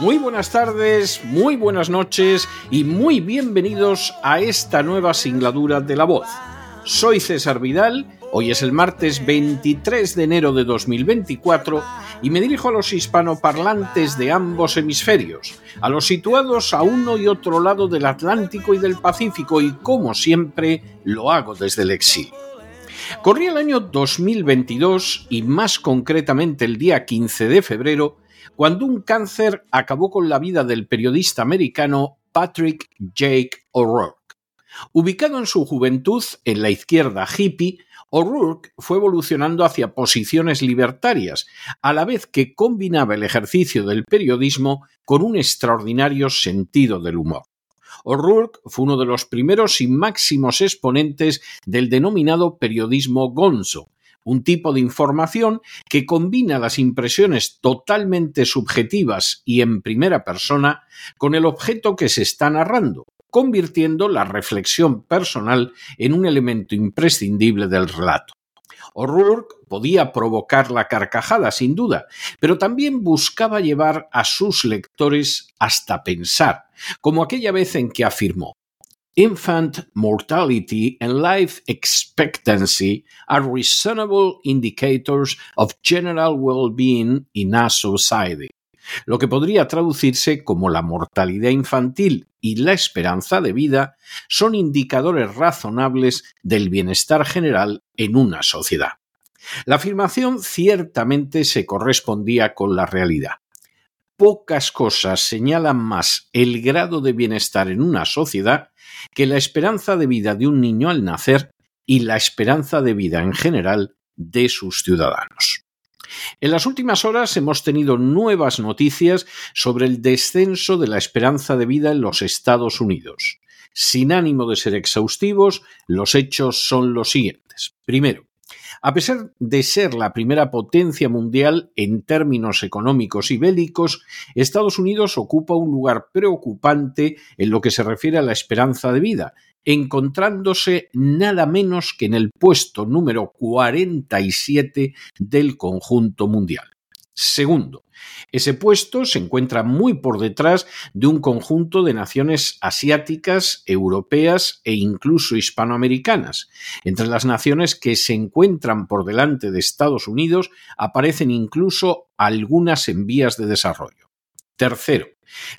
muy buenas tardes, muy buenas noches y muy bienvenidos a esta nueva singladura de La Voz. Soy César Vidal, hoy es el martes 23 de enero de 2024 y me dirijo a los hispanoparlantes de ambos hemisferios, a los situados a uno y otro lado del Atlántico y del Pacífico y como siempre lo hago desde el exilio. Corría el año 2022 y más concretamente el día 15 de febrero cuando un cáncer acabó con la vida del periodista americano Patrick Jake O'Rourke. Ubicado en su juventud en la izquierda hippie, O'Rourke fue evolucionando hacia posiciones libertarias, a la vez que combinaba el ejercicio del periodismo con un extraordinario sentido del humor. O'Rourke fue uno de los primeros y máximos exponentes del denominado periodismo gonzo, un tipo de información que combina las impresiones totalmente subjetivas y en primera persona con el objeto que se está narrando, convirtiendo la reflexión personal en un elemento imprescindible del relato. O'Rourke podía provocar la carcajada, sin duda, pero también buscaba llevar a sus lectores hasta pensar, como aquella vez en que afirmó Infant mortality and life expectancy are reasonable indicators of general well-being in a society. Lo que podría traducirse como la mortalidad infantil y la esperanza de vida son indicadores razonables del bienestar general en una sociedad. La afirmación ciertamente se correspondía con la realidad. Pocas cosas señalan más el grado de bienestar en una sociedad que la esperanza de vida de un niño al nacer y la esperanza de vida en general de sus ciudadanos. En las últimas horas hemos tenido nuevas noticias sobre el descenso de la esperanza de vida en los Estados Unidos. Sin ánimo de ser exhaustivos, los hechos son los siguientes. Primero, a pesar de ser la primera potencia mundial en términos económicos y bélicos, Estados Unidos ocupa un lugar preocupante en lo que se refiere a la esperanza de vida, encontrándose nada menos que en el puesto número 47 del conjunto mundial. Segundo, ese puesto se encuentra muy por detrás de un conjunto de naciones asiáticas, europeas e incluso hispanoamericanas. Entre las naciones que se encuentran por delante de Estados Unidos aparecen incluso algunas en vías de desarrollo. Tercero,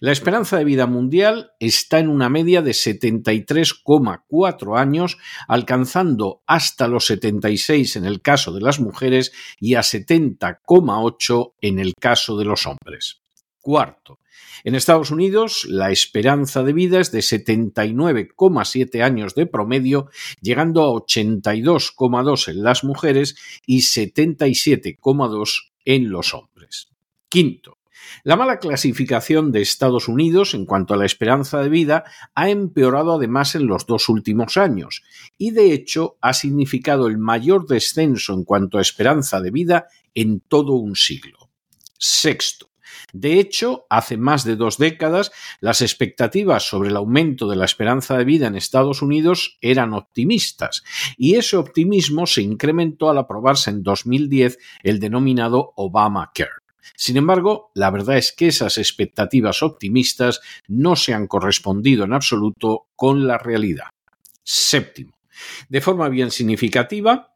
la esperanza de vida mundial está en una media de 73,4 años, alcanzando hasta los 76 en el caso de las mujeres y a 70,8 en el caso de los hombres. Cuarto, en Estados Unidos la esperanza de vida es de 79,7 años de promedio, llegando a 82,2 en las mujeres y 77,2 en los hombres. Quinto, la mala clasificación de Estados Unidos en cuanto a la esperanza de vida ha empeorado además en los dos últimos años y de hecho ha significado el mayor descenso en cuanto a esperanza de vida en todo un siglo. Sexto. De hecho, hace más de dos décadas, las expectativas sobre el aumento de la esperanza de vida en Estados Unidos eran optimistas, y ese optimismo se incrementó al aprobarse en 2010 el denominado Obamacare. Sin embargo, la verdad es que esas expectativas optimistas no se han correspondido en absoluto con la realidad. Séptimo. De forma bien significativa,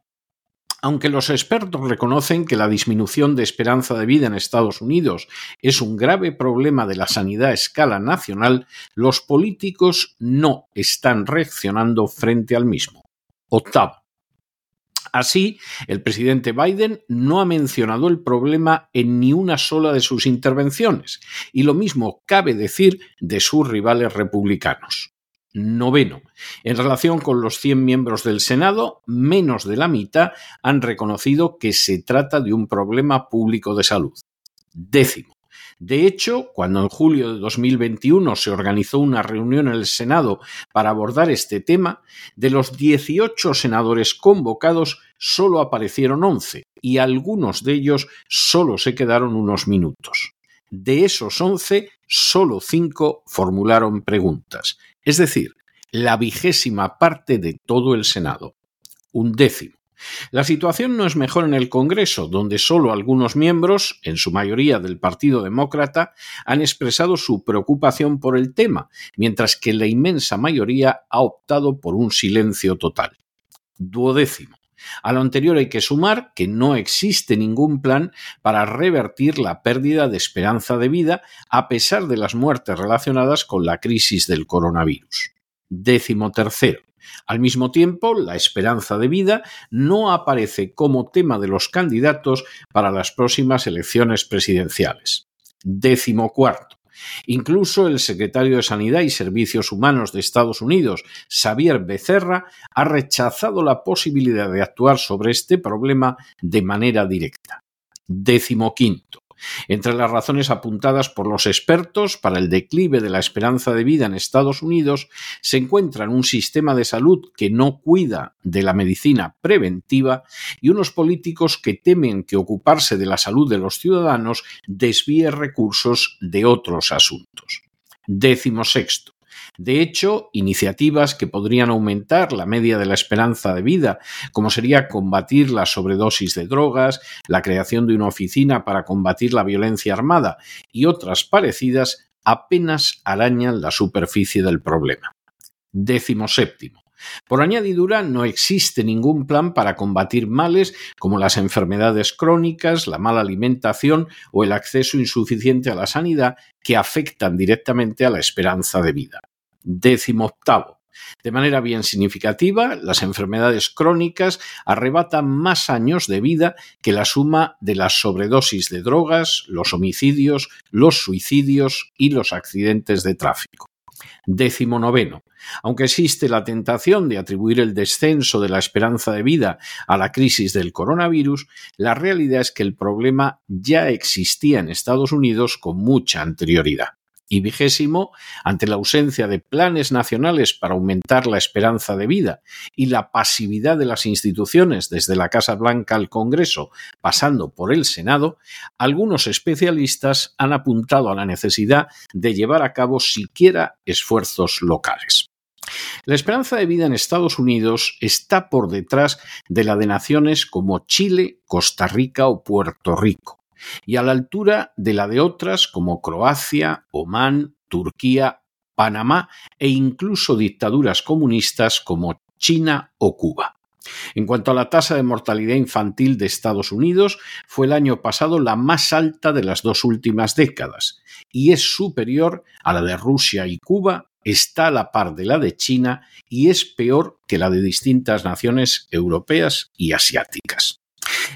Aunque los expertos reconocen que la disminución de esperanza de vida en Estados Unidos es un grave problema de la sanidad a escala nacional, los políticos no están reaccionando frente al mismo. Octavo. Así, el presidente Biden no ha mencionado el problema en ni una sola de sus intervenciones, y lo mismo cabe decir de sus rivales republicanos. Noveno. En relación con los 100 miembros del Senado, menos de la mitad han reconocido que se trata de un problema público de salud. Décimo. De hecho, cuando en julio de 2021 se organizó una reunión en el Senado para abordar este tema, de los 18 senadores convocados solo aparecieron 11 y algunos de ellos solo se quedaron unos minutos. De esos 11, solo 5 formularon preguntas es decir, la vigésima parte de todo el Senado, un décimo. La situación no es mejor en el Congreso, donde solo algunos miembros, en su mayoría del Partido Demócrata, han expresado su preocupación por el tema, mientras que la inmensa mayoría ha optado por un silencio total. Duodécimo. A lo anterior hay que sumar que no existe ningún plan para revertir la pérdida de esperanza de vida a pesar de las muertes relacionadas con la crisis del coronavirus. Décimo tercero. Al mismo tiempo, la esperanza de vida no aparece como tema de los candidatos para las próximas elecciones presidenciales. Décimo cuarto. Incluso el secretario de Sanidad y Servicios Humanos de Estados Unidos, Xavier Becerra, ha rechazado la posibilidad de actuar sobre este problema de manera directa. Décimo quinto. Entre las razones apuntadas por los expertos para el declive de la esperanza de vida en Estados Unidos se encuentran un sistema de salud que no cuida de la medicina preventiva y unos políticos que temen que ocuparse de la salud de los ciudadanos desvíe recursos de otros asuntos. Décimo sexto. De hecho, iniciativas que podrían aumentar la media de la esperanza de vida, como sería combatir la sobredosis de drogas, la creación de una oficina para combatir la violencia armada y otras parecidas, apenas arañan la superficie del problema. Décimo séptimo. Por añadidura, no existe ningún plan para combatir males como las enfermedades crónicas, la mala alimentación o el acceso insuficiente a la sanidad que afectan directamente a la esperanza de vida. Décimo octavo. De manera bien significativa, las enfermedades crónicas arrebatan más años de vida que la suma de las sobredosis de drogas, los homicidios, los suicidios y los accidentes de tráfico. Décimo noveno. Aunque existe la tentación de atribuir el descenso de la esperanza de vida a la crisis del coronavirus, la realidad es que el problema ya existía en Estados Unidos con mucha anterioridad y vigésimo, ante la ausencia de planes nacionales para aumentar la esperanza de vida y la pasividad de las instituciones desde la Casa Blanca al Congreso, pasando por el Senado, algunos especialistas han apuntado a la necesidad de llevar a cabo siquiera esfuerzos locales. La esperanza de vida en Estados Unidos está por detrás de la de naciones como Chile, Costa Rica o Puerto Rico y a la altura de la de otras como Croacia, Omán, Turquía, Panamá e incluso dictaduras comunistas como China o Cuba. En cuanto a la tasa de mortalidad infantil de Estados Unidos, fue el año pasado la más alta de las dos últimas décadas y es superior a la de Rusia y Cuba, está a la par de la de China y es peor que la de distintas naciones europeas y asiáticas.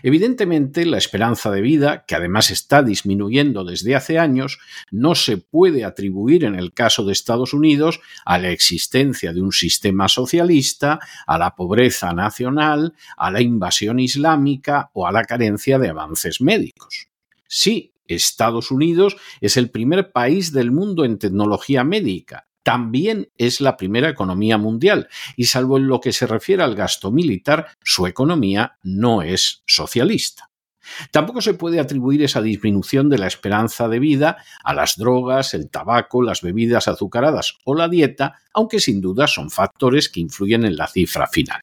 Evidentemente, la esperanza de vida, que además está disminuyendo desde hace años, no se puede atribuir en el caso de Estados Unidos a la existencia de un sistema socialista, a la pobreza nacional, a la invasión islámica o a la carencia de avances médicos. Sí, Estados Unidos es el primer país del mundo en tecnología médica, también es la primera economía mundial y salvo en lo que se refiere al gasto militar, su economía no es socialista. Tampoco se puede atribuir esa disminución de la esperanza de vida a las drogas, el tabaco, las bebidas azucaradas o la dieta, aunque sin duda son factores que influyen en la cifra final.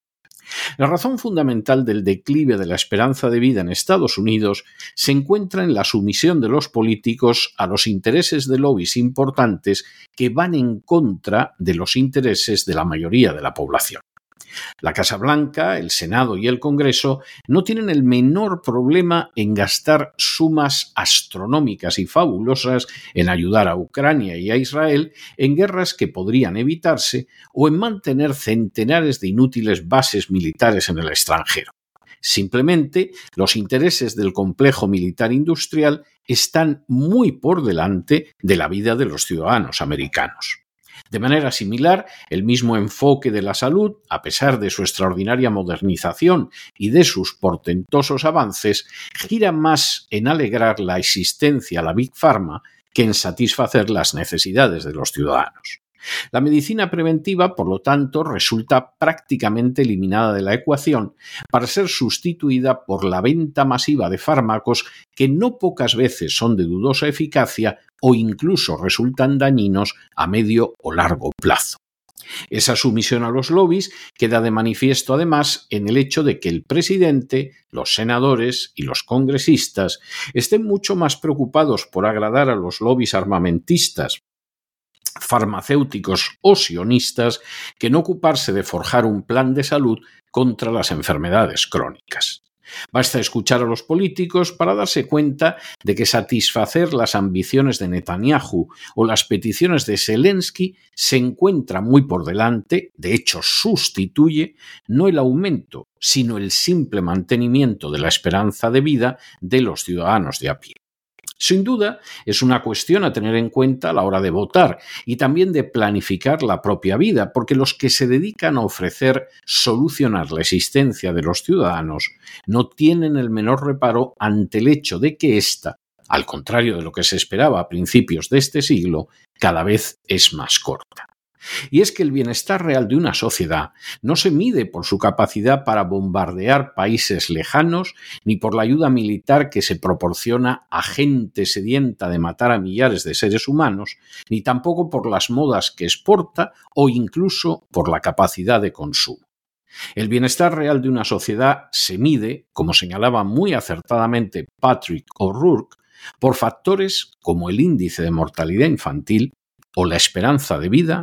La razón fundamental del declive de la esperanza de vida en Estados Unidos se encuentra en la sumisión de los políticos a los intereses de lobbies importantes que van en contra de los intereses de la mayoría de la población. La Casa Blanca, el Senado y el Congreso no tienen el menor problema en gastar sumas astronómicas y fabulosas en ayudar a Ucrania y a Israel en guerras que podrían evitarse o en mantener centenares de inútiles bases militares en el extranjero. Simplemente los intereses del complejo militar industrial están muy por delante de la vida de los ciudadanos americanos. De manera similar, el mismo enfoque de la salud, a pesar de su extraordinaria modernización y de sus portentosos avances, gira más en alegrar la existencia a la Big Pharma que en satisfacer las necesidades de los ciudadanos. La medicina preventiva, por lo tanto, resulta prácticamente eliminada de la ecuación para ser sustituida por la venta masiva de fármacos que no pocas veces son de dudosa eficacia o incluso resultan dañinos a medio o largo plazo. Esa sumisión a los lobbies queda de manifiesto además en el hecho de que el presidente, los senadores y los congresistas estén mucho más preocupados por agradar a los lobbies armamentistas farmacéuticos o sionistas que no ocuparse de forjar un plan de salud contra las enfermedades crónicas. Basta escuchar a los políticos para darse cuenta de que satisfacer las ambiciones de Netanyahu o las peticiones de Zelensky se encuentra muy por delante, de hecho sustituye, no el aumento, sino el simple mantenimiento de la esperanza de vida de los ciudadanos de a pie. Sin duda, es una cuestión a tener en cuenta a la hora de votar y también de planificar la propia vida, porque los que se dedican a ofrecer solucionar la existencia de los ciudadanos no tienen el menor reparo ante el hecho de que ésta, al contrario de lo que se esperaba a principios de este siglo, cada vez es más corta. Y es que el bienestar real de una sociedad no se mide por su capacidad para bombardear países lejanos, ni por la ayuda militar que se proporciona a gente sedienta de matar a millares de seres humanos, ni tampoco por las modas que exporta o incluso por la capacidad de consumo. El bienestar real de una sociedad se mide, como señalaba muy acertadamente Patrick O'Rourke, por factores como el índice de mortalidad infantil o la esperanza de vida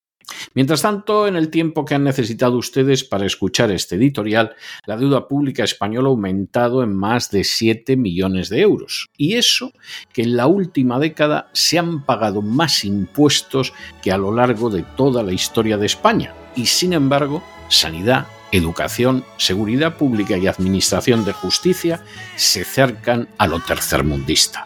Mientras tanto, en el tiempo que han necesitado ustedes para escuchar este editorial, la deuda pública española ha aumentado en más de 7 millones de euros. Y eso que en la última década se han pagado más impuestos que a lo largo de toda la historia de España. Y sin embargo, sanidad, educación, seguridad pública y administración de justicia se acercan a lo tercermundista.